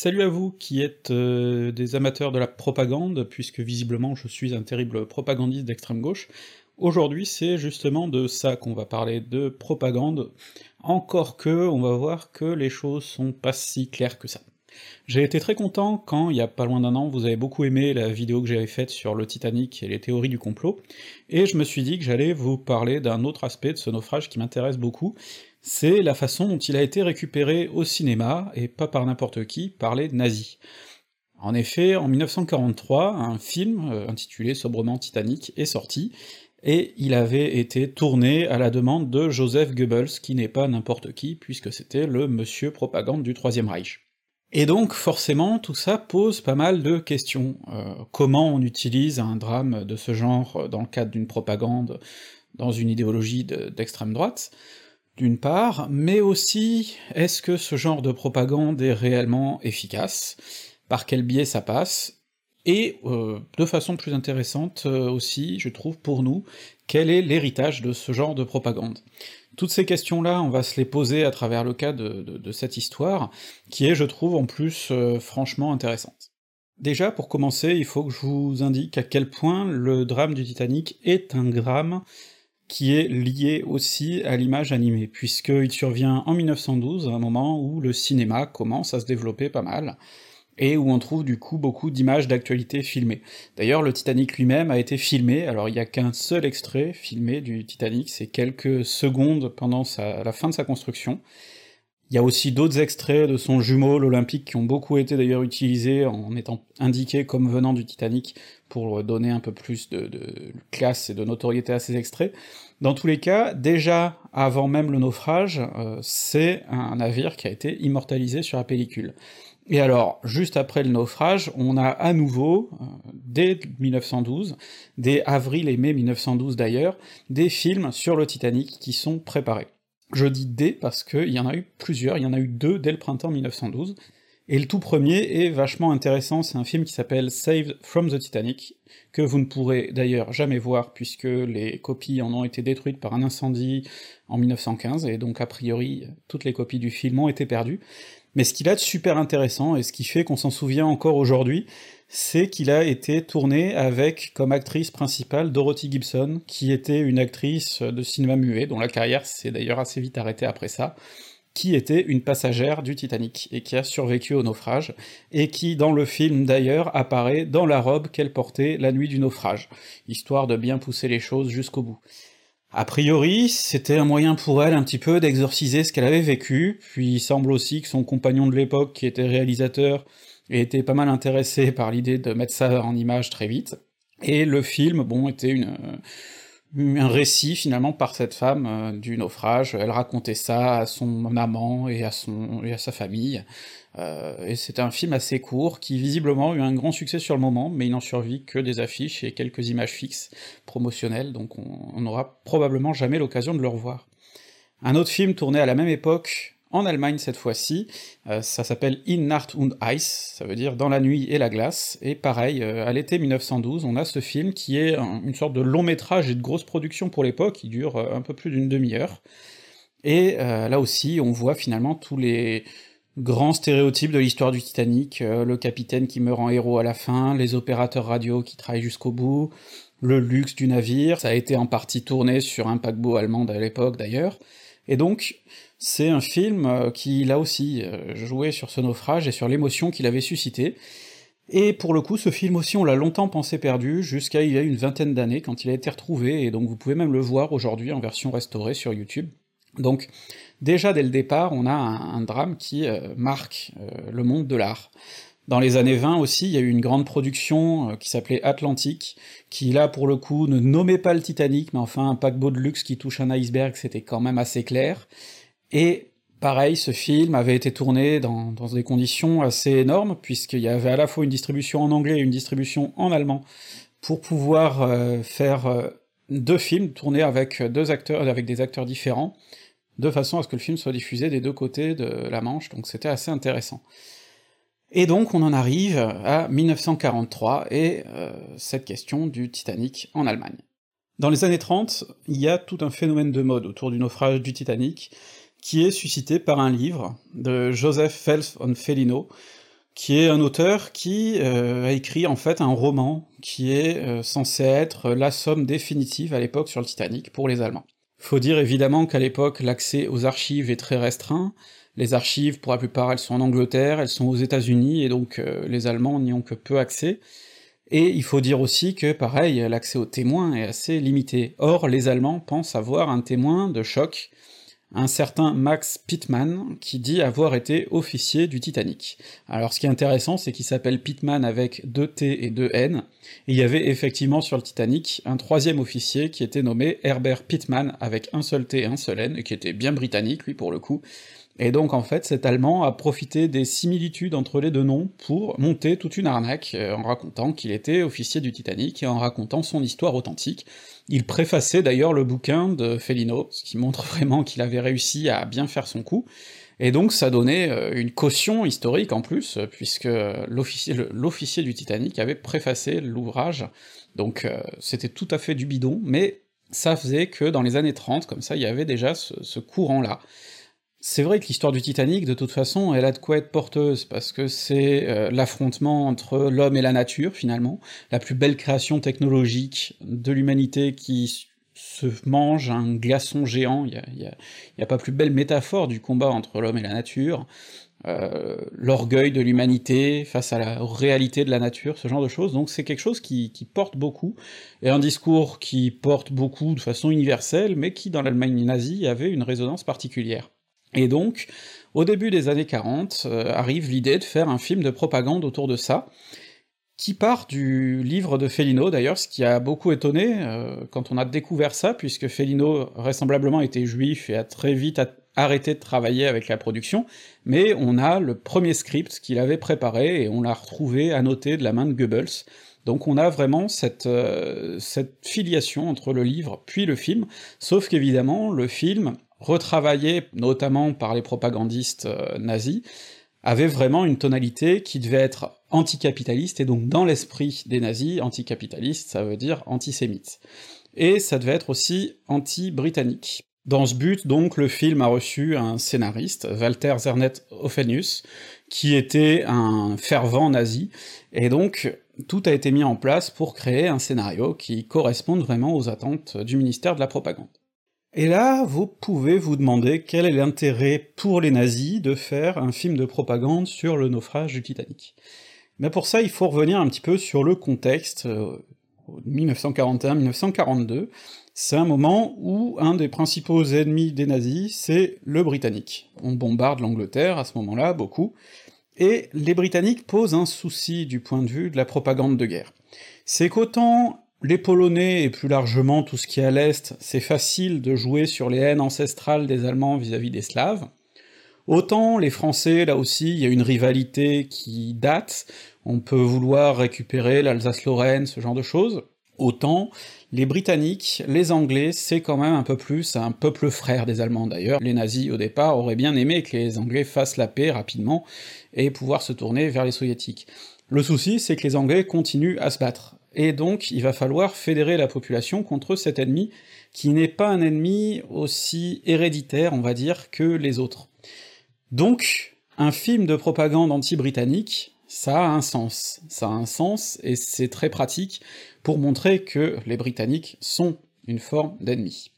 Salut à vous qui êtes euh, des amateurs de la propagande, puisque visiblement je suis un terrible propagandiste d'extrême gauche. Aujourd'hui c'est justement de ça qu'on va parler, de propagande, encore que on va voir que les choses sont pas si claires que ça. J'ai été très content quand, il y a pas loin d'un an, vous avez beaucoup aimé la vidéo que j'avais faite sur le Titanic et les théories du complot, et je me suis dit que j'allais vous parler d'un autre aspect de ce naufrage qui m'intéresse beaucoup, c'est la façon dont il a été récupéré au cinéma, et pas par n'importe qui, par les nazis. En effet, en 1943, un film, euh, intitulé sobrement Titanic, est sorti, et il avait été tourné à la demande de Joseph Goebbels, qui n'est pas n'importe qui, puisque c'était le monsieur propagande du Troisième Reich. Et donc forcément tout ça pose pas mal de questions. Euh, comment on utilise un drame de ce genre dans le cadre d'une propagande, dans une idéologie d'extrême droite? D'une part, mais aussi est-ce que ce genre de propagande est réellement efficace, par quel biais ça passe, et euh, de façon plus intéressante euh, aussi, je trouve pour nous, quel est l'héritage de ce genre de propagande? Toutes ces questions-là, on va se les poser à travers le cas de, cette histoire, qui est, je trouve, en plus euh, franchement intéressante. Déjà, pour commencer, il faut que je vous indique à quel point le drame du Titanic est un drame qui est lié aussi à l'image animée, puisqu'il survient en 1912, à un moment où le cinéma commence à se développer pas mal, et où on trouve du coup beaucoup d'images d'actualité filmées. D'ailleurs, le Titanic lui-même a été filmé, alors il n'y a qu'un seul extrait filmé du Titanic, c'est quelques secondes pendant la fin de sa construction, il y a aussi d'autres extraits de son jumeau, l'Olympique, qui ont beaucoup été d'ailleurs utilisés en étant indiqués comme venant du Titanic pour donner un peu plus de, classe et de notoriété à ces extraits. Dans tous les cas, déjà avant même le naufrage, euh, c'est un navire qui a été immortalisé sur la pellicule. Et alors, juste après le naufrage, on a à nouveau, euh, dès 1912, dès avril et mai 1912 d'ailleurs, des films sur le Titanic qui sont préparés. Je dis des parce qu'il y en a eu plusieurs, il y en a eu deux dès le printemps 1912, et le tout premier est vachement intéressant, c'est un film qui s'appelle Saved from the Titanic, que vous ne pourrez d'ailleurs jamais voir puisque les copies en ont été détruites par un incendie en 1915, et donc a priori toutes les copies du film ont été perdues. Mais ce qu'il a de super intéressant, et ce qui fait qu'on s'en souvient encore aujourd'hui, c'est qu'il a été tourné avec comme actrice principale Dorothy Gibson, qui était une actrice de cinéma muet, dont la carrière s'est d'ailleurs assez vite arrêtée après ça, qui était une passagère du Titanic, et qui a survécu au naufrage, et qui dans le film d'ailleurs apparaît dans la robe qu'elle portait la nuit du naufrage, histoire de bien pousser les choses jusqu'au bout. A priori, c'était un moyen pour elle un petit peu d'exorciser ce qu'elle avait vécu, puis il semble aussi que son compagnon de l'époque, qui était réalisateur, était pas mal intéressé par l'idée de mettre ça en image très vite. Et le film, bon, était une, euh, un récit finalement par cette femme euh, du naufrage. Elle racontait ça à son amant et à son et à sa famille. Euh, et c'était un film assez court qui visiblement a eu un grand succès sur le moment, mais il n'en survit que des affiches et quelques images fixes promotionnelles, donc on n'aura probablement jamais l'occasion de le revoir. Un autre film tourné à la même époque, en Allemagne cette fois-ci, euh, ça s'appelle In Nacht und Eis, ça veut dire dans la nuit et la glace, et pareil, euh, à l'été 1912, on a ce film qui est une sorte de long métrage et de grosse production pour l'époque, qui dure euh, un peu plus d'une demi-heure, et là aussi on voit finalement tous les grands stéréotypes de l'histoire du Titanic, le capitaine qui meurt en héros à la fin, les opérateurs radio qui travaillent jusqu'au bout, le luxe du navire, ça a été en partie tourné sur un paquebot allemand à l'époque d'ailleurs, et donc, c'est un film euh, qui, là aussi, euh, jouait sur ce naufrage et sur l'émotion qu'il avait suscité, et pour le coup, ce film aussi, on l'a longtemps pensé perdu, jusqu'à il y a une vingtaine d'années, quand il a été retrouvé, et donc vous pouvez même le voir aujourd'hui en version restaurée sur YouTube. Donc, déjà dès le départ, on a un, drame qui euh, marque le monde de l'art. Dans les années 20 aussi, il y a eu une grande production qui s'appelait Atlantique, qui là pour le coup ne nommait pas le Titanic, mais enfin un paquebot de luxe qui touche un iceberg, c'était quand même assez clair. Et pareil, ce film avait été tourné dans, des conditions assez énormes, puisqu'il y avait à la fois une distribution en anglais et une distribution en allemand, pour pouvoir euh, faire euh, deux films tournés avec deux acteurs, avec des acteurs différents, de façon à ce que le film soit diffusé des deux côtés de la Manche, donc c'était assez intéressant. Et donc on en arrive à 1943 et euh, cette question du Titanic en Allemagne. Dans les années 30, il y a tout un phénomène de mode autour du naufrage du Titanic, qui est suscité par un livre de Joseph Phelps von Fellino, qui est un auteur qui euh, a écrit en fait un roman qui est euh, censé être la somme définitive à l'époque sur le Titanic pour les Allemands. Faut dire évidemment qu'à l'époque l'accès aux archives est très restreint, les archives pour la plupart elles sont en Angleterre, elles sont aux États-Unis, et donc euh, les Allemands n'y ont que peu accès, et il faut dire aussi que, pareil, l'accès aux témoins est assez limité. Or, les Allemands pensent avoir un témoin de choc, un certain Max Pittman, qui dit avoir été officier du Titanic. Alors ce qui est intéressant, c'est qu'il s'appelle Pittman avec deux T et deux N, et il y avait effectivement sur le Titanic un troisième officier qui était nommé Herbert Pittman avec un seul T et un seul N, et qui était bien britannique, lui pour le coup, et donc en fait cet Allemand a profité des similitudes entre les deux noms pour monter toute une arnaque, euh, en racontant qu'il était officier du Titanic, et en racontant son histoire authentique. Il préfaçait d'ailleurs le bouquin de Fellino, ce qui montre vraiment qu'il avait réussi à bien faire son coup, et donc ça donnait euh, une caution historique en plus, puisque l'officier du Titanic avait préfacé l'ouvrage, donc euh, c'était tout à fait du bidon, mais ça faisait que dans les années 30, comme ça, il y avait déjà ce courant-là. C'est vrai que l'histoire du Titanic, de toute façon, elle a de quoi être porteuse, parce que c'est euh, l'affrontement entre l'homme et la nature, finalement, la plus belle création technologique de l'humanité qui se mange un glaçon géant, il y a, pas plus belle métaphore du combat entre l'homme et la nature, euh, l'orgueil de l'humanité face à la réalité de la nature, ce genre de choses, donc c'est quelque chose qui, porte beaucoup, et un discours qui porte beaucoup de façon universelle, mais qui dans l'Allemagne nazie avait une résonance particulière. Et donc, au début des années 40, euh, arrive l'idée de faire un film de propagande autour de ça, qui part du livre de Fellino d'ailleurs, ce qui a beaucoup étonné euh, quand on a découvert ça, puisque Fellino vraisemblablement était juif et a très vite arrêté de travailler avec la production, mais on a le premier script qu'il avait préparé et on l'a retrouvé annoté de la main de Goebbels, donc on a vraiment cette, euh, cette filiation entre le livre puis le film, sauf qu'évidemment, le film retravaillé notamment par les propagandistes euh, nazis, avait vraiment une tonalité qui devait être anticapitaliste, et donc dans l'esprit des nazis, anticapitaliste, ça veut dire antisémite. Et ça devait être aussi anti-britannique. Dans ce but, donc, le film a reçu un scénariste, Walter Zernet Ophenius, qui était un fervent nazi, et donc tout a été mis en place pour créer un scénario qui corresponde vraiment aux attentes du ministère de la propagande. Et là, vous pouvez vous demander quel est l'intérêt pour les nazis de faire un film de propagande sur le naufrage du Titanic. Mais pour ça, il faut revenir un petit peu sur le contexte, 1941-1942, euh, c'est un moment où un des principaux ennemis des nazis, c'est le Britannique. On bombarde l'Angleterre à ce moment-là, beaucoup, et les Britanniques posent un souci du point de vue de la propagande de guerre. C'est qu'autant les Polonais, et plus largement tout ce qui est à l'Est, c'est facile de jouer sur les haines ancestrales des Allemands vis-à-vis des Slaves, autant les Français, là aussi, il y a une rivalité qui date, on peut vouloir récupérer l'Alsace-Lorraine, ce genre de choses, autant les Britanniques, les Anglais, c'est quand même un peu plus un peuple frère des Allemands d'ailleurs. Les nazis, au départ, auraient bien aimé que les Anglais fassent la paix rapidement, et pouvoir se tourner vers les Soviétiques. Le souci, c'est que les Anglais continuent à se battre et donc il va falloir fédérer la population contre cet ennemi, qui n'est pas un ennemi aussi héréditaire, on va dire, que les autres. Donc, un film de propagande anti-britannique, ça a un sens. Ça a un sens, et c'est très pratique pour montrer que les Britanniques sont une forme d'ennemi.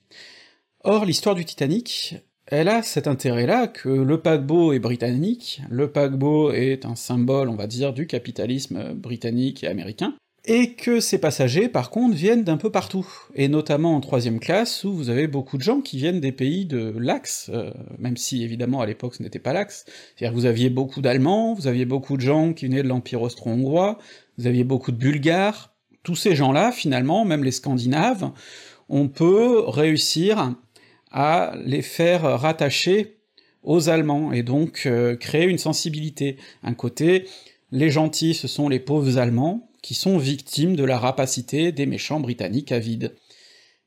Or, l'histoire du Titanic, elle a cet intérêt-là que le paquebot est britannique, le paquebot est un symbole, on va dire, du capitalisme britannique et américain, et que ces passagers, par contre, viennent d'un peu partout, et notamment en troisième classe, où vous avez beaucoup de gens qui viennent des pays de l'Axe, euh, même si évidemment à l'époque ce n'était pas l'Axe, c'est-à-dire vous aviez beaucoup d'Allemands, vous aviez beaucoup de gens qui venaient de l'Empire austro-hongrois, vous aviez beaucoup de Bulgares, tous ces gens-là, finalement, même les Scandinaves, on peut réussir à les faire rattacher aux Allemands, et donc euh, créer une sensibilité, un côté, les gentils ce sont les pauvres Allemands, qui sont victimes de la rapacité des méchants britanniques avides.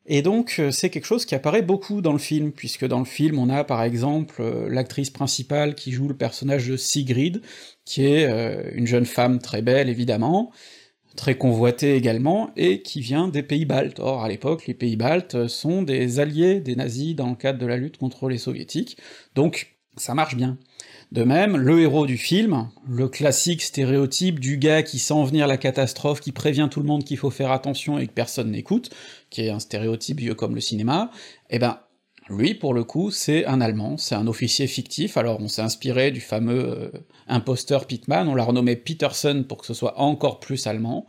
Et donc euh, c'est quelque chose qui apparaît beaucoup dans le film, puisque dans le film on a par exemple euh, l'actrice principale qui joue le personnage de Sigrid, qui est euh, une jeune femme très belle évidemment, très convoitée également, et qui vient des pays baltes. Or à l'époque les pays baltes sont des alliés des nazis dans le cadre de la lutte contre les soviétiques, donc ça marche bien. De même, le héros du film, le classique stéréotype du gars qui sent venir la catastrophe, qui prévient tout le monde qu'il faut faire attention et que personne n'écoute, qui est un stéréotype vieux comme le cinéma, eh ben, lui, pour le coup, c'est un Allemand, c'est un officier fictif, alors on s'est inspiré du fameux euh, imposteur Pitman, on l'a renommé Peterson pour que ce soit encore plus allemand,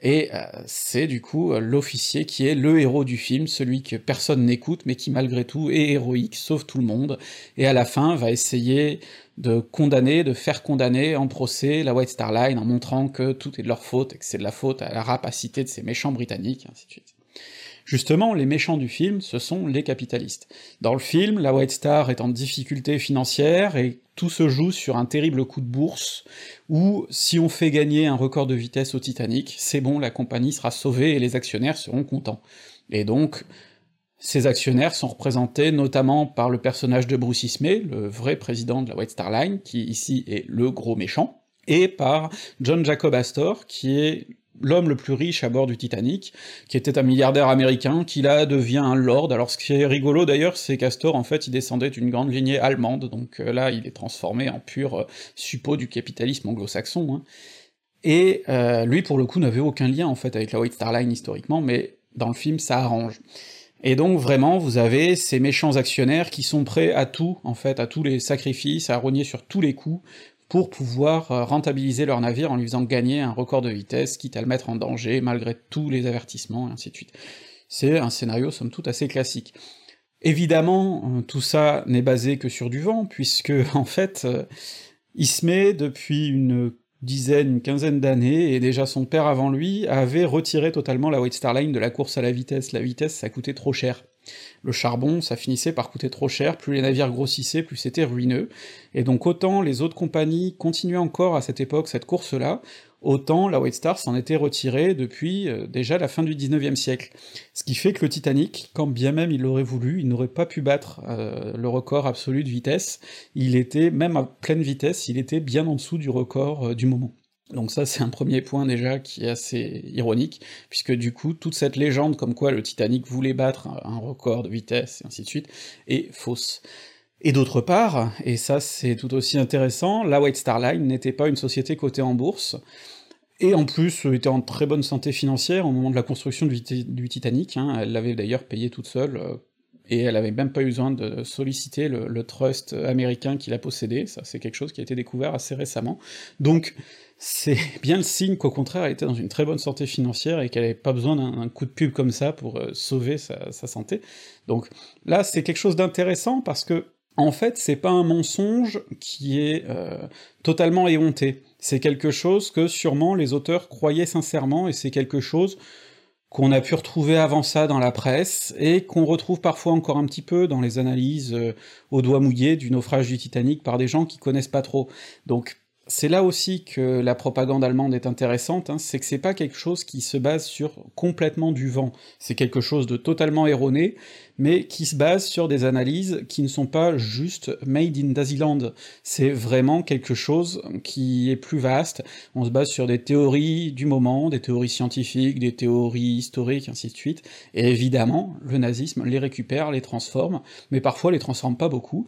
et euh, c'est du coup euh, l'officier qui est le héros du film, celui que personne n'écoute, mais qui malgré tout est héroïque, sauve tout le monde, et à la fin va essayer de condamner, de faire condamner en procès la White Star Line en montrant que tout est de leur faute, et que c'est de la faute à la rapacité de ces méchants britanniques, ainsi de suite. Justement, les méchants du film, ce sont les capitalistes. Dans le film, la White Star est en difficulté financière, et tout se joue sur un terrible coup de bourse, où si on fait gagner un record de vitesse au Titanic, c'est bon, la compagnie sera sauvée et les actionnaires seront contents. Et donc, ces actionnaires sont représentés notamment par le personnage de Bruce Ismay, le vrai président de la White Star Line, qui ici est le gros méchant, et par John Jacob Astor, qui est l'homme le plus riche à bord du Titanic, qui était un milliardaire américain, qui là devient un lord. Alors ce qui est rigolo d'ailleurs, c'est qu'Astor, en fait, il descendait d'une grande lignée allemande, donc euh, là, il est transformé en pur euh, suppôt du capitalisme anglo-saxon. Hein. Et euh, lui, pour le coup, n'avait aucun lien, en fait, avec la White Star Line historiquement, mais dans le film, ça arrange. Et donc vraiment, vous avez ces méchants actionnaires qui sont prêts à tout, en fait, à tous les sacrifices, à rogner sur tous les coups, pour pouvoir euh, rentabiliser leur navire en lui faisant gagner un record de vitesse, quitte à le mettre en danger, malgré tous les avertissements, et ainsi de suite. C'est un scénario somme toute assez classique. Évidemment, euh, tout ça n'est basé que sur du vent, puisque, en fait, euh, Ismay, depuis une dizaine, une quinzaine d'années, et déjà son père avant lui, avait retiré totalement la White Star Line de la course à la vitesse. La vitesse, ça coûtait trop cher le charbon, ça finissait par coûter trop cher, plus les navires grossissaient, plus c'était ruineux, et donc autant les autres compagnies continuaient encore à cette époque cette course-là, autant la White Star s'en était retirée depuis euh, déjà la fin du 19e siècle. Ce qui fait que le Titanic, quand bien même il l'aurait voulu, il n'aurait pas pu battre euh, le record absolu de vitesse, il était, même à pleine vitesse, il était bien en dessous du record euh, du moment. Donc ça c'est un premier point déjà qui est assez ironique, puisque du coup toute cette légende comme quoi le Titanic voulait battre un record de vitesse et ainsi de suite est fausse. Et d'autre part, et ça c'est tout aussi intéressant, la White Star Line n'était pas une société cotée en bourse, et en plus était en très bonne santé financière au moment de la construction du, Titanic, hein. elle l'avait d'ailleurs payé toute seule, euh, et elle avait même pas eu besoin de solliciter le, le trust américain qui l'a possédé, ça c'est quelque chose qui a été découvert assez récemment. Donc c'est bien le signe qu'au contraire elle était dans une très bonne santé financière et qu'elle n'avait pas besoin d'un coup de pub comme ça pour euh, sauver sa, santé. Donc là c'est quelque chose d'intéressant parce que en fait c'est pas un mensonge qui est euh, totalement éhonté, c'est quelque chose que sûrement les auteurs croyaient sincèrement et c'est quelque chose qu'on a pu retrouver avant ça dans la presse, et qu'on retrouve parfois encore un petit peu dans les analyses euh, au doigt mouillé du naufrage du Titanic par des gens qui connaissent pas trop. Donc c'est là aussi que la propagande allemande est intéressante, hein, c'est que c'est pas quelque chose qui se base sur complètement du vent, c'est quelque chose de totalement erroné, mais qui se base sur des analyses qui ne sont pas juste made in Daziland, c'est vraiment quelque chose qui est plus vaste, on se base sur des théories du moment, des théories scientifiques, des théories historiques, ainsi de suite, et évidemment, le nazisme les récupère, les transforme, mais parfois les transforme pas beaucoup,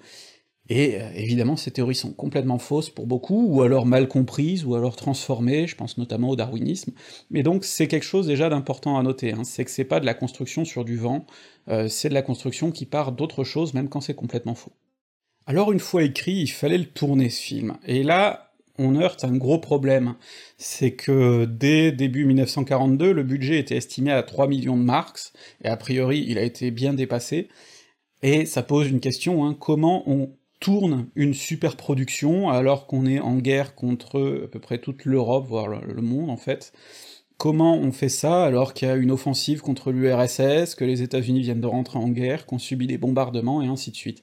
et euh, évidemment, ces théories sont complètement fausses pour beaucoup, ou alors mal comprises, ou alors transformées, je pense notamment au darwinisme, mais donc c'est quelque chose déjà d'important à noter, hein. c'est que c'est pas de la construction sur du vent, euh, c'est de la construction qui part d'autre chose, même quand c'est complètement faux. Alors une fois écrit, il fallait le tourner ce film, et là, on heurte un gros problème, c'est que dès début 1942, le budget était estimé à 3 millions de marks, et a priori il a été bien dépassé, et ça pose une question, hein, comment on tourne une super production alors qu'on est en guerre contre à peu près toute l'Europe, voire le monde en fait. Comment on fait ça alors qu'il y a une offensive contre l'URSS, que les États-Unis viennent de rentrer en guerre, qu'on subit des bombardements et ainsi de suite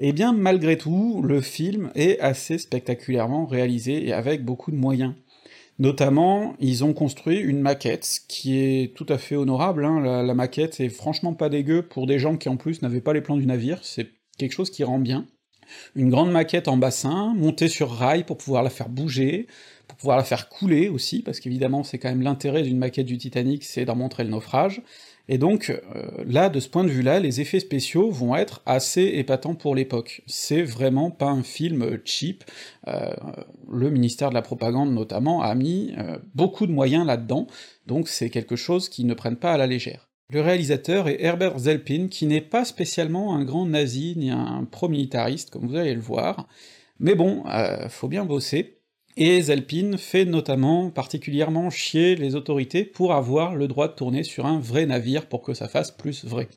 Eh bien, malgré tout, le film est assez spectaculairement réalisé et avec beaucoup de moyens. Notamment, ils ont construit une maquette qui est tout à fait honorable, hein. la, la maquette est franchement pas dégueu pour des gens qui en plus n'avaient pas les plans du navire, c'est quelque chose qui rend bien une grande maquette en bassin, montée sur rail pour pouvoir la faire bouger, pour pouvoir la faire couler aussi, parce qu'évidemment c'est quand même l'intérêt d'une maquette du Titanic, c'est d'en montrer le naufrage, Et donc, euh, là, de ce point de vue-là, les effets spéciaux vont être assez épatants pour l'époque. C'est vraiment pas un film cheap, euh, le ministère de la Propagande notamment a mis euh, beaucoup de moyens là-dedans, donc c'est quelque chose qu'ils ne prennent pas à la légère. Le réalisateur est Herbert Zelpin, qui n'est pas spécialement un grand nazi ni un pro-militariste, comme vous allez le voir, mais bon, faut bien bosser, et Zelpin fait notamment particulièrement chier les autorités pour avoir le droit de tourner sur un vrai navire pour que ça fasse plus vrai.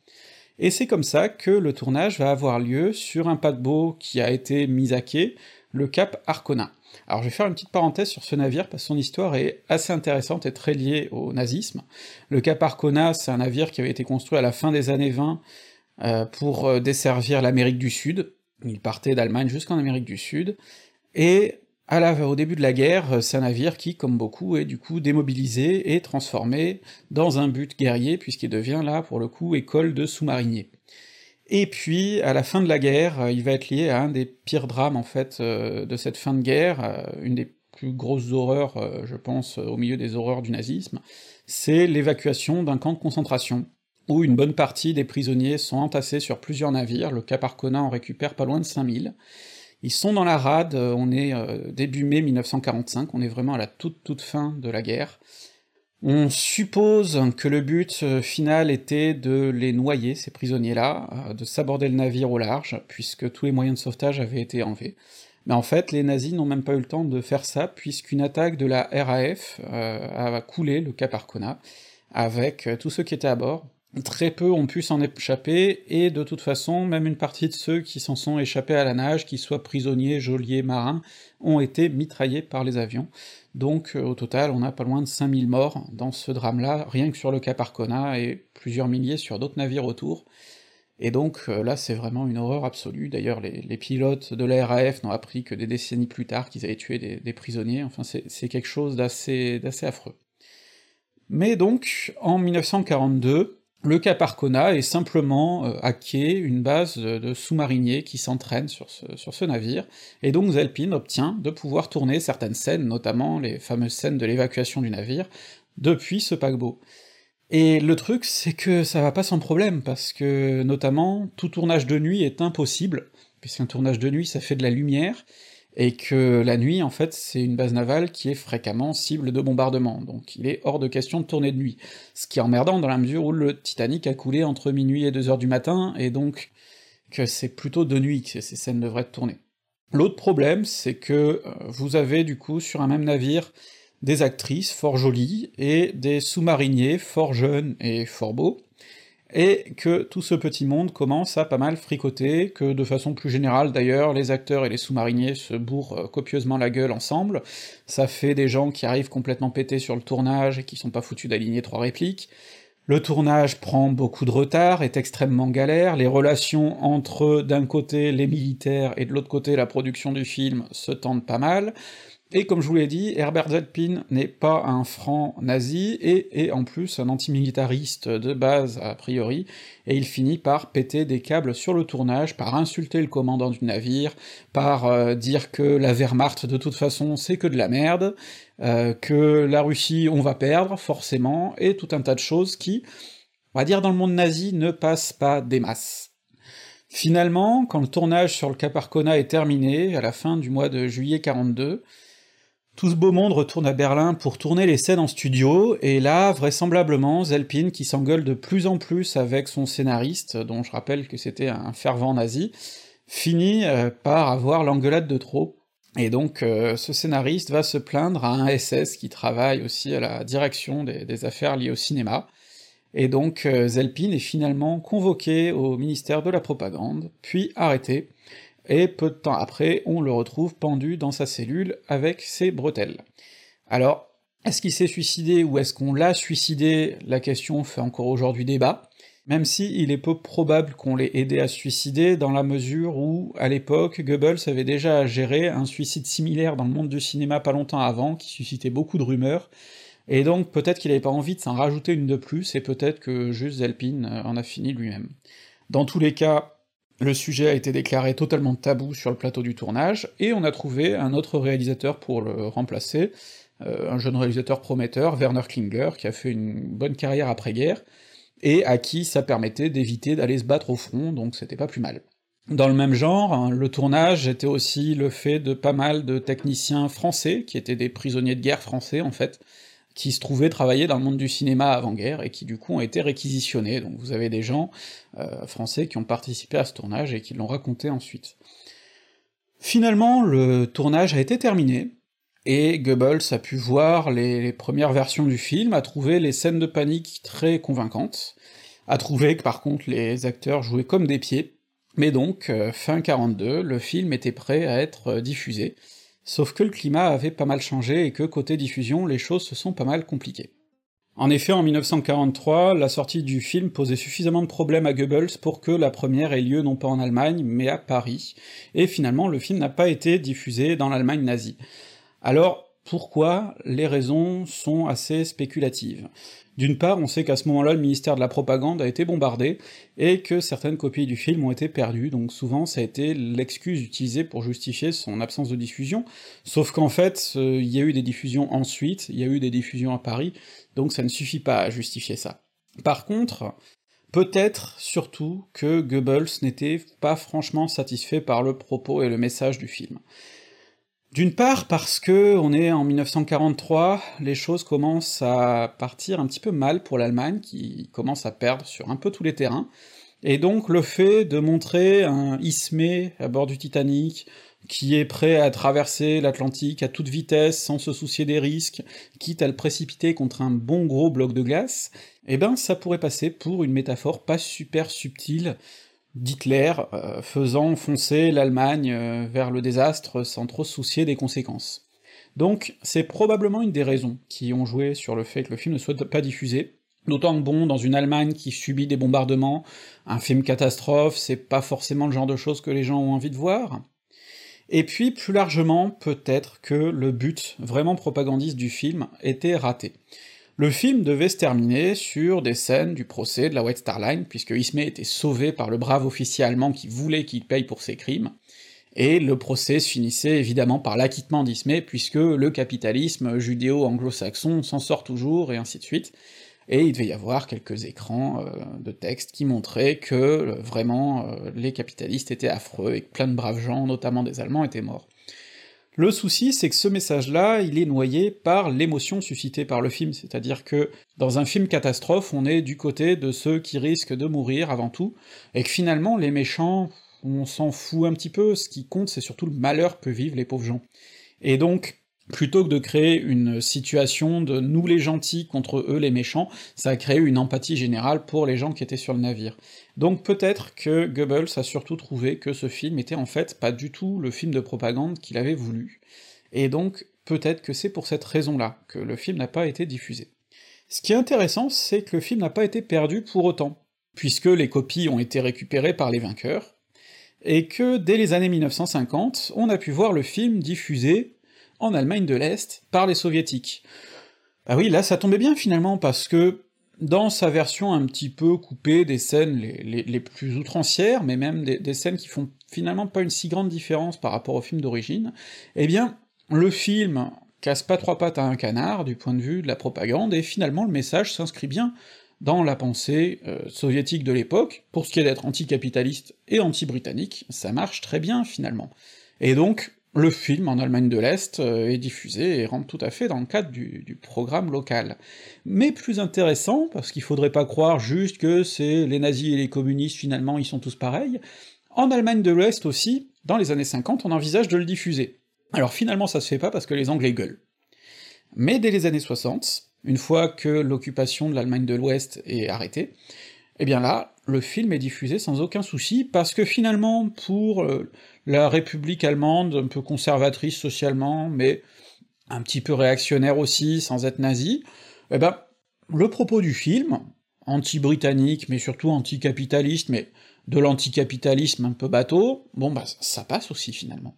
Et c'est comme ça que le tournage va avoir lieu sur un paquebot qui a été mis à quai, le cap Arcona. Alors je vais faire une petite parenthèse sur ce navire parce que son histoire est assez intéressante et très liée au nazisme. Le cap Arcona, c'est un navire qui avait été construit à la fin des années 20 euh, pour euh, desservir l'Amérique du Sud. Il partait d'Allemagne jusqu'en Amérique du Sud, et au début de la guerre, euh, c'est un navire qui, comme beaucoup, est du coup démobilisé et transformé dans un but guerrier, puisqu'il devient là, pour le coup, école de sous-mariniers. Et puis, à la fin de la guerre, euh, il va être lié à un des pires drames, en fait, euh, de cette fin de guerre, une des plus grosses horreurs, je pense, au milieu des horreurs du nazisme, c'est l'évacuation d'un camp de concentration, où une bonne partie des prisonniers sont entassés sur plusieurs navires, le Cap Arcona en récupère pas loin de 5000, ils sont dans la rade, euh, on est euh, début mai 1945, on est vraiment à la toute toute fin de la guerre. On suppose que le but euh, final était de les noyer, ces prisonniers-là, de s'aborder le navire au large, puisque tous les moyens de sauvetage avaient été enlevés. Mais en fait, les nazis n'ont même pas eu le temps de faire ça, puisqu'une attaque de la RAF a coulé le Cap Arcona, avec tous ceux qui étaient à bord, Très peu ont pu s'en échapper, et de toute façon, même une partie de ceux qui s'en sont échappés à la nage, qu'ils soient prisonniers, geôliers, marins, ont été mitraillés par les avions. Donc euh, au total, on a pas loin de 5000 morts dans ce drame-là, rien que sur le Cap Arcona, et plusieurs milliers sur d'autres navires autour. Et donc euh, là, c'est vraiment une horreur absolue. D'ailleurs, les, pilotes de la RAF n'ont appris que des décennies plus tard qu'ils avaient tué des, des prisonniers, enfin c'est quelque chose d'assez affreux. Mais donc, en 1942, le Cap Arcona est simplement euh, à quai une base de, sous-mariniers qui s'entraînent sur ce, navire, et donc Zelpin obtient de pouvoir tourner certaines scènes, notamment les fameuses scènes de l'évacuation du navire, depuis ce paquebot. Et le truc, c'est que ça va pas sans problème, parce que, notamment, tout tournage de nuit est impossible, puisqu'un tournage de nuit, ça fait de la lumière, et que la nuit, en fait, c'est une base navale qui est fréquemment cible de bombardement, donc il est hors de question de tourner de nuit. Ce qui est emmerdant dans la mesure où le Titanic a coulé entre minuit et 2 heures du matin, et donc que c'est plutôt de nuit que ces scènes devraient tourner. L'autre problème, c'est que euh, vous avez du coup sur un même navire des actrices fort jolies et des sous-mariniers fort jeunes et fort beaux, et que tout ce petit monde commence à pas mal fricoter, que de façon plus générale d'ailleurs, les acteurs et les sous-mariniers se bourrent euh, copieusement la gueule ensemble, ça fait des gens qui arrivent complètement pétés sur le tournage et qui sont pas foutus d'aligner trois répliques, le tournage prend beaucoup de retard, est extrêmement galère, les relations entre d'un côté les militaires et de l'autre côté la production du film se tendent pas mal, et comme je vous l'ai dit, Herbert Zelpin n'est pas un franc nazi, et est en plus un antimilitariste de base a priori, et il finit par péter des câbles sur le tournage, par insulter le commandant du navire, par euh, dire que la Wehrmacht de toute façon c'est que de la merde, euh, que la Russie on va perdre, forcément, et tout un tas de choses qui, on va dire dans le monde nazi, ne passent pas des masses. Finalement, quand le tournage sur le Cap Arcona est terminé, à la fin du mois de juillet 42, tout ce beau monde retourne à Berlin pour tourner les scènes en studio, et là, vraisemblablement, Zelpin, qui s'engueule de plus en plus avec son scénariste, dont je rappelle que c'était un fervent nazi, finit euh, par avoir l'engueulade de trop, et donc euh, ce scénariste va se plaindre à un SS qui travaille aussi à la direction des, affaires liées au cinéma, et donc euh, Zelpin est finalement convoqué au ministère de la Propagande, puis arrêté, et peu de temps après, on le retrouve pendu dans sa cellule avec ses bretelles. Alors, est-ce qu'il s'est suicidé ou est-ce qu'on l'a suicidé? La question fait encore aujourd'hui débat, même si il est peu probable qu'on l'ait aidé à se suicider, dans la mesure où, à l'époque, Goebbels avait déjà géré un suicide similaire dans le monde du cinéma pas longtemps avant, qui suscitait beaucoup de rumeurs, et donc peut-être qu'il avait pas envie de s'en rajouter une de plus, et peut-être que juste Zelpin en a fini lui-même. Dans tous les cas, le sujet a été déclaré totalement tabou sur le plateau du tournage, et on a trouvé un autre réalisateur pour le remplacer, euh, un jeune réalisateur prometteur, Werner Klinger, qui a fait une bonne carrière après-guerre, et à qui ça permettait d'éviter d'aller se battre au front, donc c'était pas plus mal. Dans le même genre, hein, le tournage était aussi le fait de pas mal de techniciens français, qui étaient des prisonniers de guerre français en fait, qui se trouvaient travailler dans le monde du cinéma avant-guerre, et qui du coup ont été réquisitionnés, donc vous avez des gens euh, français qui ont participé à ce tournage et qui l'ont raconté ensuite. Finalement, le tournage a été terminé, et Goebbels a pu voir les, premières versions du film, a trouvé les scènes de panique très convaincantes, a trouvé que par contre les acteurs jouaient comme des pieds, mais donc, euh, fin 42, le film était prêt à être euh, diffusé, sauf que le climat avait pas mal changé et que côté diffusion, les choses se sont pas mal compliquées. En effet, en 1943, la sortie du film posait suffisamment de problèmes à Goebbels pour que la première ait lieu non pas en Allemagne, mais à Paris, et finalement le film n'a pas été diffusé dans l'Allemagne nazie. Alors, pourquoi? Les raisons sont assez spéculatives. D'une part, on sait qu'à ce moment-là, le ministère de la Propagande a été bombardé, et que certaines copies du film ont été perdues, donc souvent ça a été l'excuse utilisée pour justifier son absence de diffusion, sauf qu'en fait, il y a eu des diffusions ensuite, il y a eu des diffusions à Paris, donc ça ne suffit pas à justifier ça. Par contre, peut-être surtout que Goebbels n'était pas franchement satisfait par le propos et le message du film. D'une part parce que on est en 1943, les choses commencent à partir un petit peu mal pour l'Allemagne, qui commence à perdre sur un peu tous les terrains, et donc le fait de montrer un Ismé à bord du Titanic, qui est prêt à traverser l'Atlantique à toute vitesse, sans se soucier des risques, quitte à le précipiter contre un bon gros bloc de glace, eh ben ça pourrait passer pour une métaphore pas super subtile d'Hitler euh, faisant foncer l'Allemagne euh, vers le désastre sans trop se soucier des conséquences. Donc c'est probablement une des raisons qui ont joué sur le fait que le film ne soit pas diffusé, d'autant que bon, dans une Allemagne qui subit des bombardements, un film catastrophe, c'est pas forcément le genre de choses que les gens ont envie de voir. Et puis, plus largement, peut-être que le but vraiment propagandiste du film était raté. Le film devait se terminer sur des scènes du procès de la White Star Line, puisque Ismay était sauvé par le brave officier allemand qui voulait qu'il paye pour ses crimes, et le procès se finissait évidemment par l'acquittement d'Ismay, puisque le capitalisme judéo-anglo-saxon s'en sort toujours, et ainsi de suite, et il devait y avoir quelques écrans euh, de texte qui montraient que euh, vraiment euh, les capitalistes étaient affreux, et que plein de braves gens, notamment des Allemands, étaient morts. Le souci, c'est que ce message-là, il est noyé par l'émotion suscitée par le film, c'est-à-dire que dans un film catastrophe, on est du côté de ceux qui risquent de mourir avant tout, et que finalement, les méchants, on s'en fout un petit peu, ce qui compte, c'est surtout le malheur que vivent les pauvres gens. Et donc, plutôt que de créer une situation de nous les gentils contre eux les méchants, ça a créé une empathie générale pour les gens qui étaient sur le navire. Donc peut-être que Goebbels a surtout trouvé que ce film était en fait pas du tout le film de propagande qu'il avait voulu, et donc peut-être que c'est pour cette raison-là que le film n'a pas été diffusé. Ce qui est intéressant, c'est que le film n'a pas été perdu pour autant, puisque les copies ont été récupérées par les vainqueurs, et que dès les années 1950, on a pu voir le film diffusé en Allemagne de l'Est par les soviétiques. Bah oui, là ça tombait bien finalement, parce que dans sa version un petit peu coupée des scènes les, plus outrancières, mais même des, scènes qui font finalement pas une si grande différence par rapport au film d'origine, eh bien, le film casse pas trois pattes à un canard du point de vue de la propagande, et finalement le message s'inscrit bien dans la pensée euh, soviétique de l'époque, pour ce qui est d'être anticapitaliste et anti-britannique, ça marche très bien finalement. Et donc, le film en Allemagne de l'Est euh, est diffusé et rentre tout à fait dans le cadre du, programme local. Mais plus intéressant, parce qu'il faudrait pas croire juste que c'est les nazis et les communistes finalement ils sont tous pareils, en Allemagne de l'Ouest aussi, dans les années 50, on envisage de le diffuser. Alors finalement ça se fait pas parce que les Anglais gueulent. Mais dès les années 60, une fois que l'occupation de l'Allemagne de l'Ouest est arrêtée, eh bien là, le film est diffusé sans aucun souci, parce que finalement, pour euh, la République allemande, un peu conservatrice socialement, mais un petit peu réactionnaire aussi, sans être nazi, eh ben, le propos du film, anti-britannique, mais surtout anticapitaliste, mais de l'anticapitalisme un peu bateau, bon bah ça passe aussi finalement.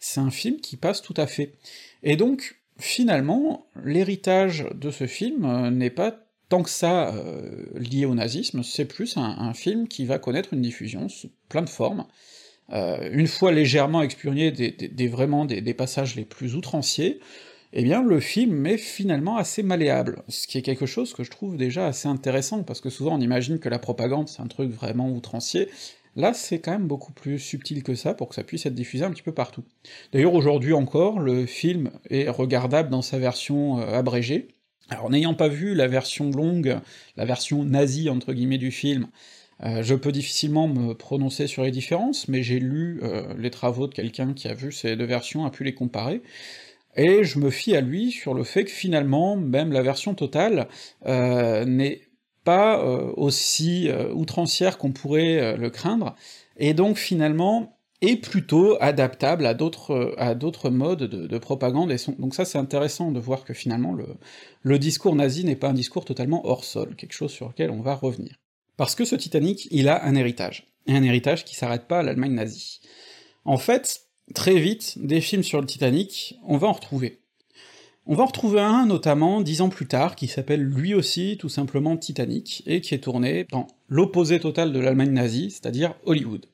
C'est un film qui passe tout à fait. Et donc, finalement, l'héritage de ce film euh, n'est pas tant que ça euh, lié au nazisme, c'est plus un, film qui va connaître une diffusion sous plein de formes, euh, une fois légèrement expurgné des, vraiment des, passages les plus outranciers, eh bien le film est finalement assez malléable, ce qui est quelque chose que je trouve déjà assez intéressant, parce que souvent on imagine que la propagande c'est un truc vraiment outrancier, là c'est quand même beaucoup plus subtil que ça pour que ça puisse être diffusé un petit peu partout. D'ailleurs aujourd'hui encore, le film est regardable dans sa version euh, abrégée, alors n'ayant pas vu la version longue, la version nazie entre guillemets du film, euh, je peux difficilement me prononcer sur les différences, mais j'ai lu euh, les travaux de quelqu'un qui a vu ces deux versions, a pu les comparer, et je me fie à lui sur le fait que finalement, même la version totale euh, n'est pas aussi outrancière qu'on pourrait le craindre, et donc finalement est plutôt adaptable à d'autres modes de, propagande, et donc ça c'est intéressant de voir que finalement le, le discours nazi n'est pas un discours totalement hors sol, quelque chose sur lequel on va revenir. Parce que ce Titanic, il a un héritage, et un héritage qui s'arrête pas à l'Allemagne nazie. En fait, très vite, des films sur le Titanic, on va en retrouver. On va en retrouver un, notamment, dix ans plus tard, qui s'appelle lui aussi tout simplement Titanic, et qui est tourné dans l'opposé total de l'Allemagne nazie, c'est-à-dire Hollywood.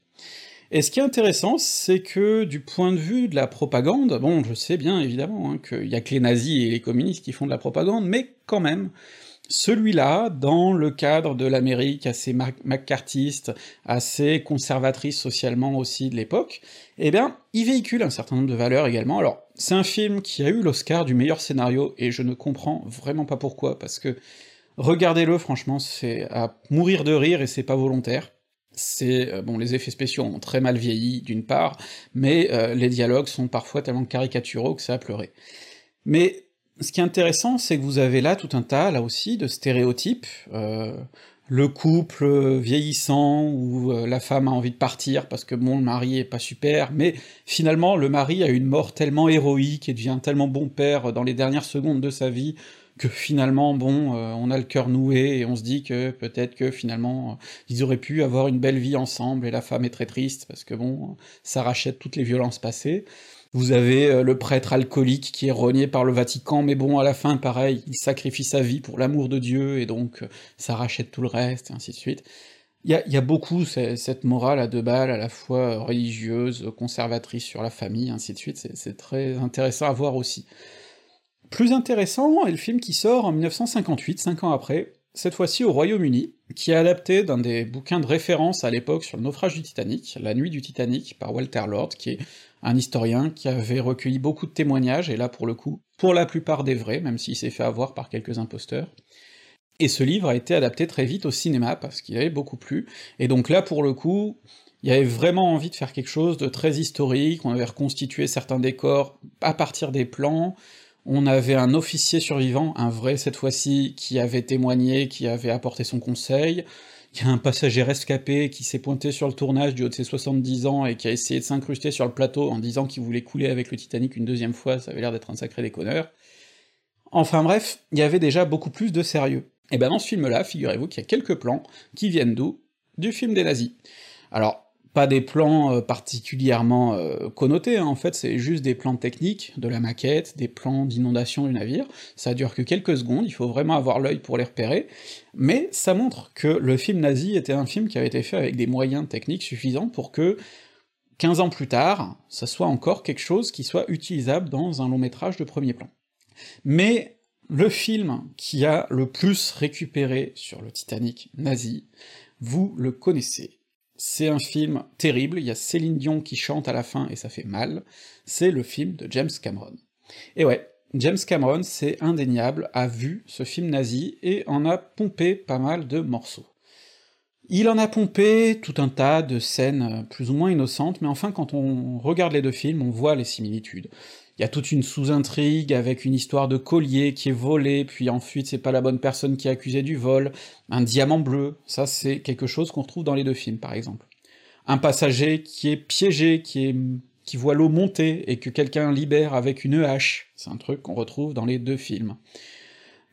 Et ce qui est intéressant, c'est que du point de vue de la propagande, bon, je sais bien évidemment hein, qu'il y a que les nazis et les communistes qui font de la propagande, mais quand même, celui-là, dans le cadre de l'Amérique assez macartiste, assez conservatrice socialement aussi de l'époque, eh bien, il véhicule un certain nombre de valeurs également. Alors, c'est un film qui a eu l'Oscar du meilleur scénario, et je ne comprends vraiment pas pourquoi, parce que regardez-le, franchement, c'est à mourir de rire et c'est pas volontaire. C'est euh, bon, les effets spéciaux ont très mal vieilli d'une part, mais euh, les dialogues sont parfois tellement caricaturaux que ça a pleuré. Mais ce qui est intéressant, c'est que vous avez là tout un tas, là aussi, de stéréotypes, euh, le couple vieillissant, où euh, la femme a envie de partir parce que bon, le mari est pas super, mais finalement le mari a une mort tellement héroïque et devient tellement bon père dans les dernières secondes de sa vie, que finalement, bon, euh, on a le cœur noué, et on se dit que peut-être que finalement, ils auraient pu avoir une belle vie ensemble, et la femme est très triste, parce que bon, ça rachète toutes les violences passées. Vous avez euh, le prêtre alcoolique qui est renié par le Vatican, mais bon, à la fin, pareil, il sacrifie sa vie pour l'amour de Dieu, et donc euh, ça rachète tout le reste, et ainsi de suite. Il y a, beaucoup cette morale à deux balles, à la fois religieuse, conservatrice sur la famille, ainsi de suite, c'est très intéressant à voir aussi. Plus intéressant est le film qui sort en 1958, cinq ans après, cette fois-ci au Royaume-Uni, qui est adapté d'un des bouquins de référence à l'époque sur le naufrage du Titanic, La nuit du Titanic, par Walter Lord, qui est un historien qui avait recueilli beaucoup de témoignages, et là pour le coup, pour la plupart des vrais, même s'il s'est fait avoir par quelques imposteurs. Et ce livre a été adapté très vite au cinéma, parce qu'il avait beaucoup plu, et donc là pour le coup, il y avait vraiment envie de faire quelque chose de très historique, on avait reconstitué certains décors à partir des plans, on avait un officier survivant, un vrai cette fois-ci, qui avait témoigné, qui avait apporté son conseil, il y a un passager rescapé qui s'est pointé sur le tournage du haut de ses 70 ans et qui a essayé de s'incruster sur le plateau en disant qu'il voulait couler avec le Titanic une deuxième fois, ça avait l'air d'être un sacré déconneur. Enfin bref, il y avait déjà beaucoup plus de sérieux. Et ben dans ce film-là, figurez-vous qu'il y a quelques plans qui viennent d'où? Du film des nazis. Alors, pas des plans euh, particulièrement euh, connotés, hein. en fait c'est juste des plans techniques, de la maquette, des plans d'inondation du navire, ça dure que quelques secondes, il faut vraiment avoir l'œil pour les repérer, mais ça montre que le film nazi était un film qui avait été fait avec des moyens techniques suffisants pour que 15 ans plus tard, ça soit encore quelque chose qui soit utilisable dans un long métrage de premier plan. Mais le film qui a le plus récupéré sur le Titanic nazi, vous le connaissez, c'est un film terrible, il y a Céline Dion qui chante à la fin et ça fait mal, c'est le film de James Cameron. Et ouais, James Cameron, c'est indéniable, a vu ce film nazi et en a pompé pas mal de morceaux. Il en a pompé tout un tas de scènes plus ou moins innocentes, mais enfin quand on regarde les deux films, on voit les similitudes. Il y a toute une sous-intrigue avec une histoire de collier qui est volé, puis ensuite c'est pas la bonne personne qui est accusée du vol, un diamant bleu, ça c'est quelque chose qu'on retrouve dans les deux films par exemple. Un passager qui est piégé, qui qui voit l'eau monter et que quelqu'un libère avec une hache, c'est un truc qu'on retrouve dans les deux films.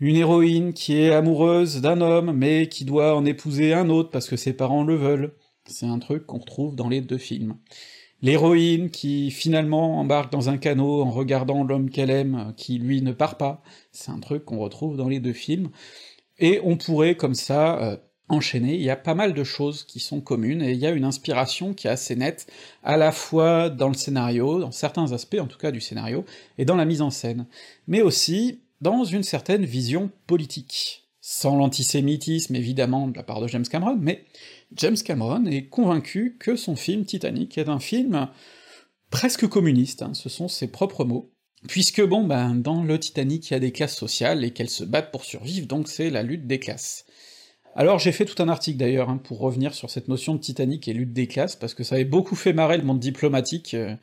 Une héroïne qui est amoureuse d'un homme, mais qui doit en épouser un autre parce que ses parents le veulent, c'est un truc qu'on retrouve dans les deux films l'héroïne qui finalement embarque dans un canot en regardant l'homme qu'elle aime, qui lui ne part pas, c'est un truc qu'on retrouve dans les deux films, et on pourrait comme ça euh, enchaîné, il y a pas mal de choses qui sont communes, et il y a une inspiration qui est assez nette, à la fois dans le scénario, dans certains aspects en tout cas du scénario, et dans la mise en scène, mais aussi dans une certaine vision politique. Sans l'antisémitisme évidemment de la part de James Cameron, mais James Cameron est convaincu que son film Titanic est un film presque communiste, hein, ce sont ses propres mots, puisque bon ben dans le Titanic il y a des classes sociales et qu'elles se battent pour survivre, donc c'est la lutte des classes. Alors j'ai fait tout un article d'ailleurs, hein, pour revenir sur cette notion de Titanic et lutte des classes, parce que ça avait beaucoup fait marrer le monde diplomatique, euh,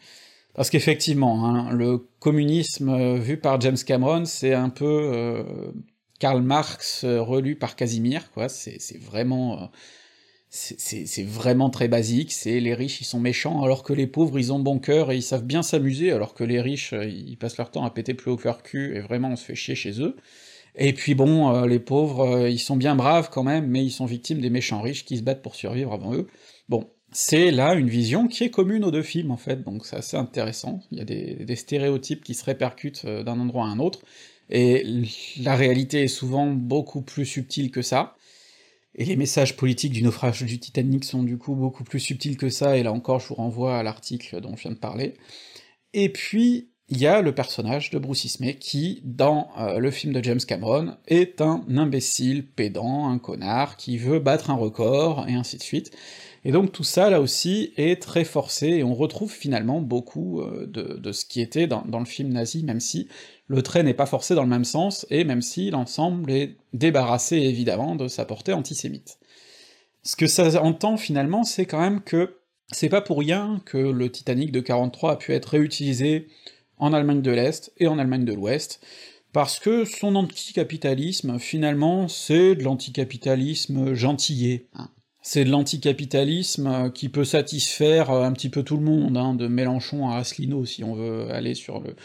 parce qu'effectivement, hein, le communisme euh, vu par James Cameron, c'est un peu euh, Karl Marx relu par Casimir, quoi, c'est vraiment... c'est vraiment très basique, c'est les riches ils sont méchants alors que les pauvres ils ont bon cœur et ils savent bien s'amuser alors que les riches ils passent leur temps à péter plus haut que leur cul et vraiment on se fait chier chez eux. Et puis bon, euh, les pauvres, euh, ils sont bien braves quand même, mais ils sont victimes des méchants riches qui se battent pour survivre avant eux. Bon, c'est là une vision qui est commune aux deux films en fait, donc c'est assez intéressant, il y a des, stéréotypes qui se répercutent euh, d'un endroit à un autre, et la réalité est souvent beaucoup plus subtile que ça, et les messages politiques du naufrage du Titanic sont du coup beaucoup plus subtils que ça, et là encore je vous renvoie à l'article dont je viens de parler. Et puis, il y a le personnage de Bruce Ismay qui, dans euh, le film de James Cameron, est un imbécile pédant, un connard, qui veut battre un record, et ainsi de suite. Et donc tout ça, là aussi, est très forcé, et on retrouve finalement beaucoup euh, de, ce qui était dans, dans, le film nazi, même si le trait n'est pas forcé dans le même sens, et même si l'ensemble est débarrassé évidemment de sa portée antisémite. Ce que ça entend finalement, c'est quand même que c'est pas pour rien que le Titanic de 43 a pu être réutilisé en Allemagne de l'Est et en Allemagne de l'Ouest, parce que son anticapitalisme, finalement, c'est de l'anticapitalisme gentillé. C'est de l'anticapitalisme qui peut satisfaire un petit peu tout le monde, hein, de Mélenchon à Asselineau, si on veut aller sur le,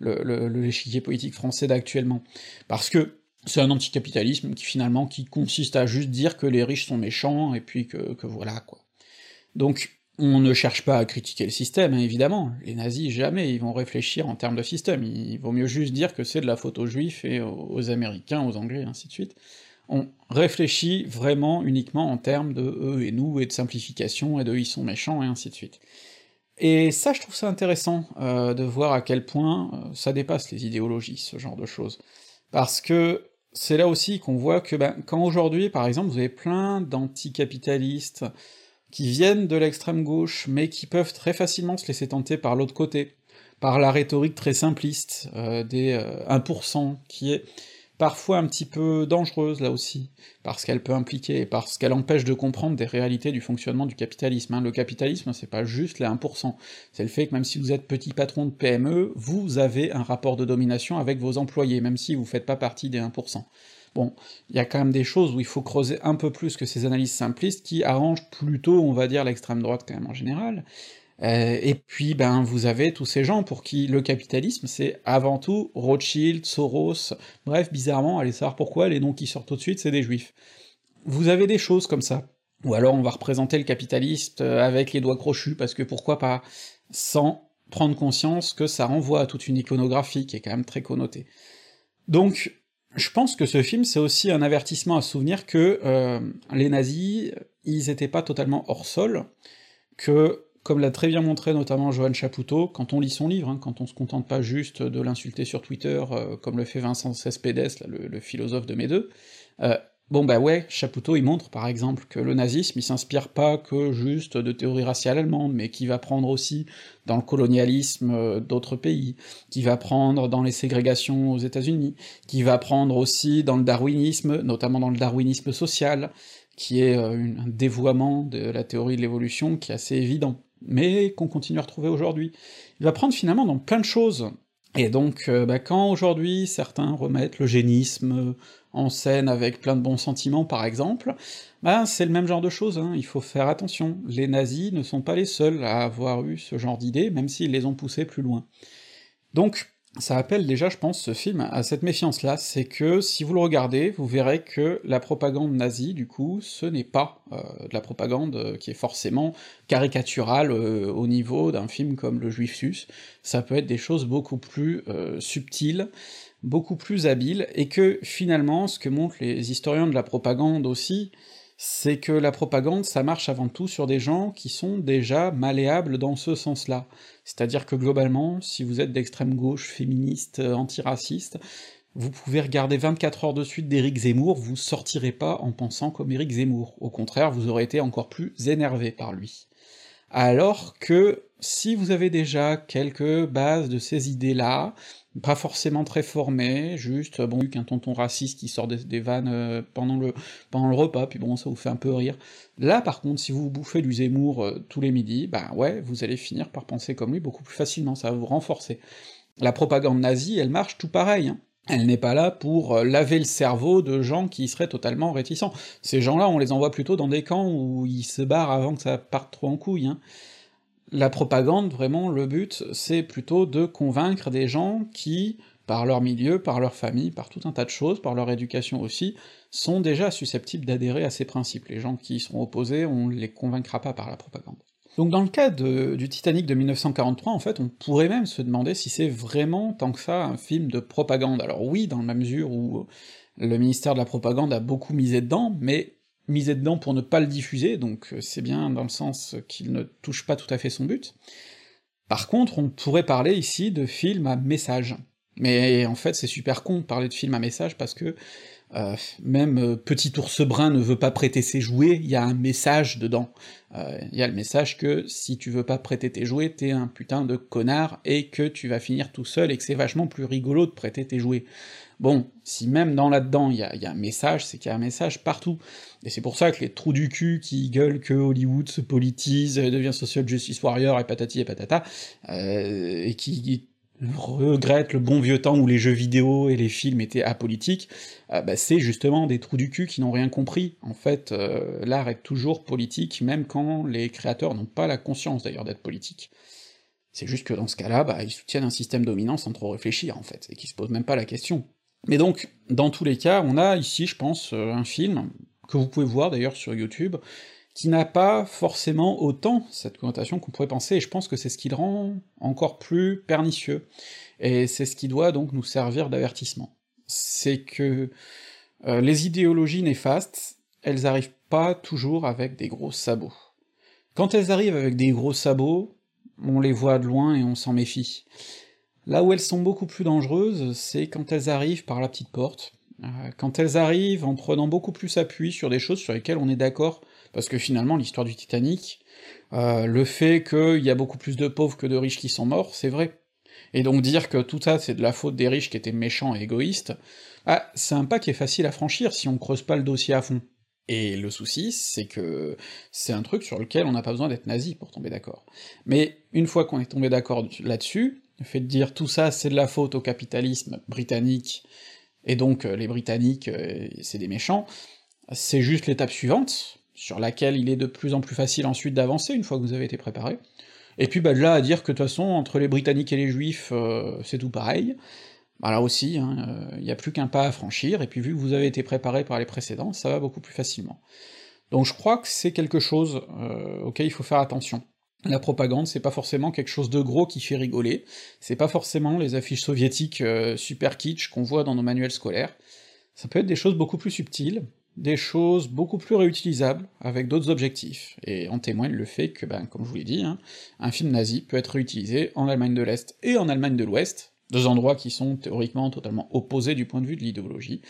l'échiquier politique français d'actuellement. Parce que c'est un anticapitalisme qui finalement qui consiste à juste dire que les riches sont méchants, et puis que, que voilà, quoi. Donc, on ne cherche pas à critiquer le système, hein, évidemment. Les nazis, jamais ils vont réfléchir en termes de système. Il vaut mieux juste dire que c'est de la faute aux juifs et aux américains, aux anglais, ainsi de suite. On réfléchit vraiment uniquement en termes de eux et nous, et de simplification, et de ils sont méchants, et ainsi de suite. Et ça, je trouve ça intéressant, euh, de voir à quel point euh, ça dépasse les idéologies, ce genre de choses. Parce que c'est là aussi qu'on voit que, ben, quand aujourd'hui, par exemple, vous avez plein d'anticapitalistes, qui viennent de l'extrême gauche, mais qui peuvent très facilement se laisser tenter par l'autre côté, par la rhétorique très simpliste euh, des 1%, euh, qui est parfois un petit peu dangereuse là aussi, parce qu'elle peut impliquer, parce qu'elle empêche de comprendre des réalités du fonctionnement du capitalisme. Hein. Le capitalisme, c'est pas juste les 1%, c'est le fait que même si vous êtes petit patron de PME, vous avez un rapport de domination avec vos employés, même si vous faites pas partie des 1%. Bon, il y a quand même des choses où il faut creuser un peu plus que ces analyses simplistes qui arrangent plutôt, on va dire, l'extrême droite quand même en général. Euh, et puis, ben, vous avez tous ces gens pour qui le capitalisme, c'est avant tout Rothschild, Soros, bref, bizarrement, allez savoir pourquoi, les noms qui sortent tout de suite, c'est des juifs. Vous avez des choses comme ça. Ou alors on va représenter le capitaliste euh, avec les doigts crochus, parce que pourquoi pas, sans prendre conscience que ça renvoie à toute une iconographie qui est quand même très connotée. Donc, je pense que ce film, c'est aussi un avertissement à souvenir que euh, les nazis, ils étaient pas totalement hors sol, que, comme l'a très bien montré notamment Johan Chapoutot, quand on lit son livre, hein, quand on se contente pas juste de l'insulter sur Twitter, euh, comme le fait Vincent Cespedes, le, philosophe de mes deux, euh, Bon bah ouais, Chapoutot il montre par exemple que le nazisme il s'inspire pas que juste de théories raciales allemandes, mais qui va prendre aussi dans le colonialisme euh, d'autres pays, qui va prendre dans les ségrégations aux États-Unis, qui va prendre aussi dans le darwinisme, notamment dans le darwinisme social, qui est un dévoiement de la théorie de l'évolution qui est assez évident, mais qu'on continue à retrouver aujourd'hui. Il va prendre finalement dans plein de choses, et donc, euh, bah, quand aujourd'hui certains remettent l'eugénisme en scène avec plein de bons sentiments, par exemple, bah c'est le même genre de choses, hein. il faut faire attention. Les nazis ne sont pas les seuls à avoir eu ce genre d'idées, même s'ils les ont poussés plus loin. Donc, ça appelle déjà, je pense, ce film à cette méfiance-là, c'est que si vous le regardez, vous verrez que la propagande nazie, du coup, ce n'est pas euh, de la propagande qui est forcément caricaturale euh, au niveau d'un film comme Le Juif Sus, ça peut être des choses beaucoup plus euh, subtiles, beaucoup plus habiles, et que finalement, ce que montrent les historiens de la propagande aussi, c'est que la propagande, ça marche avant tout sur des gens qui sont déjà malléables dans ce sens-là. C'est-à-dire que globalement, si vous êtes d'extrême gauche, féministe, euh, antiraciste, vous pouvez regarder 24 heures de suite d'Éric Zemmour, vous sortirez pas en pensant comme Éric Zemmour. Au contraire, vous aurez été encore plus énervé par lui. Alors que si vous avez déjà quelques bases de ces idées-là, pas forcément très formé, juste, bon, qu'un tonton raciste qui sort des, vannes euh, pendant, le, repas, puis bon, ça vous fait un peu rire. Là, par contre, si vous bouffez du Zemmour euh, tous les midis, bah ouais, vous allez finir par penser comme lui beaucoup plus facilement, ça va vous renforcer. La propagande nazie, elle marche tout pareil, hein. Elle n'est pas là pour euh, laver le cerveau de gens qui seraient totalement réticents. Ces gens-là, on les envoie plutôt dans des camps où ils se barrent avant que ça parte trop en couille, hein. La propagande, vraiment, le but, c'est plutôt de convaincre des gens qui, par leur milieu, par leur famille, par tout un tas de choses, par leur éducation aussi, sont déjà susceptibles d'adhérer à ces principes. Les gens qui y seront opposés, on les convaincra pas par la propagande. Donc dans le cas du Titanic de 1943, en fait, on pourrait même se demander si c'est vraiment tant que ça un film de propagande. Alors oui, dans la mesure où le ministère de la propagande a beaucoup misé dedans, mais misé dedans pour ne pas le diffuser, donc euh, c'est bien dans le sens qu'il ne touche pas tout à fait son but. Par contre, on pourrait parler ici de film à message. Mais en fait, c'est super con de parler de film à message parce que euh, même euh, Petit ours brun ne veut pas prêter ses jouets, il y a un message dedans. Il y a le message que si tu veux pas prêter tes jouets, t'es un putain de connard et que tu vas finir tout seul et que c'est vachement plus rigolo de prêter tes jouets. Bon, si même dans là-dedans il y a, un message, c'est qu'il y a un message partout. Et c'est pour ça que les trous du cul qui gueulent que Hollywood se politise, euh, devient social justice warrior et patati et patata, euh, et qui regrettent le bon vieux temps où les jeux vidéo et les films étaient apolitiques, euh, bah, c'est justement des trous du cul qui n'ont rien compris. En fait, l'art est toujours politique, même quand les créateurs n'ont pas la conscience d'ailleurs d'être politique. C'est juste que dans ce cas-là, bah, ils soutiennent un système dominant sans trop réfléchir, en fait, et qui se posent même pas la question. Mais donc, dans tous les cas, on a ici, je pense, euh, un film, que vous pouvez voir d'ailleurs sur YouTube, qui n'a pas forcément autant cette connotation qu'on pourrait penser, et je pense que c'est ce qui le rend encore plus pernicieux, et c'est ce qui doit donc nous servir d'avertissement. C'est que euh, les idéologies néfastes, elles arrivent pas toujours avec des gros sabots. Quand elles arrivent avec des gros sabots, on les voit de loin et on s'en méfie. Là où elles sont beaucoup plus dangereuses, c'est quand elles arrivent par la petite porte, euh, quand elles arrivent en prenant beaucoup plus appui sur des choses sur lesquelles on est d'accord, parce que finalement l'histoire du Titanic, euh, le fait qu'il y a beaucoup plus de pauvres que de riches qui sont morts, c'est vrai. Et donc dire que tout ça c'est de la faute des riches qui étaient méchants et égoïstes, ah, c'est un pas qui est facile à franchir si on creuse pas le dossier à fond. Et le souci, c'est que c'est un truc sur lequel on n'a pas besoin d'être nazi pour tomber d'accord. Mais une fois qu'on est tombé d'accord là-dessus, le fait de dire tout ça c'est de la faute au capitalisme britannique, et donc euh, les Britanniques euh, c'est des méchants, c'est juste l'étape suivante, sur laquelle il est de plus en plus facile ensuite d'avancer une fois que vous avez été préparé. Et puis bah là à dire que de toute façon, entre les Britanniques et les Juifs, euh, c'est tout pareil, bah là aussi, il hein, n'y a plus qu'un pas à franchir, et puis vu que vous avez été préparé par les précédents, ça va beaucoup plus facilement. Donc je crois que c'est quelque chose auquel il faut faire attention. La propagande, c'est pas forcément quelque chose de gros qui fait rigoler, c'est pas forcément les affiches soviétiques euh, super kitsch qu'on voit dans nos manuels scolaires, ça peut être des choses beaucoup plus subtiles, des choses beaucoup plus réutilisables, avec d'autres objectifs, et en témoigne le fait que, ben, comme je vous l'ai dit, hein, un film nazi peut être réutilisé en Allemagne de l'Est et en Allemagne de l'Ouest, deux endroits qui sont théoriquement totalement opposés du point de vue de l'idéologie,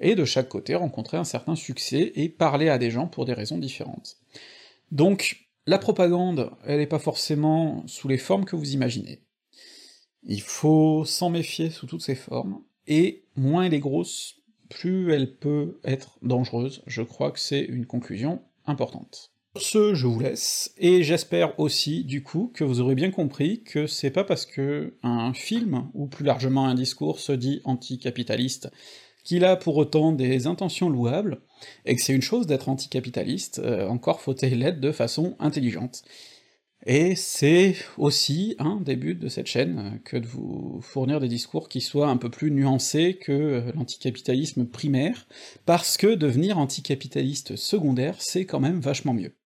et de chaque côté rencontrer un certain succès et parler à des gens pour des raisons différentes. Donc, la propagande, elle n'est pas forcément sous les formes que vous imaginez. Il faut s'en méfier sous toutes ses formes, et moins elle est grosse, plus elle peut être dangereuse, je crois que c'est une conclusion importante. Sur ce, je vous laisse, et j'espère aussi, du coup, que vous aurez bien compris que c'est pas parce que un film, ou plus largement un discours, se dit anticapitaliste, qu'il a pour autant des intentions louables, et que c'est une chose d'être anticapitaliste, euh, encore faut-il l'être de façon intelligente. Et c'est aussi un des buts de cette chaîne, euh, que de vous fournir des discours qui soient un peu plus nuancés que euh, l'anticapitalisme primaire, parce que devenir anticapitaliste secondaire, c'est quand même vachement mieux.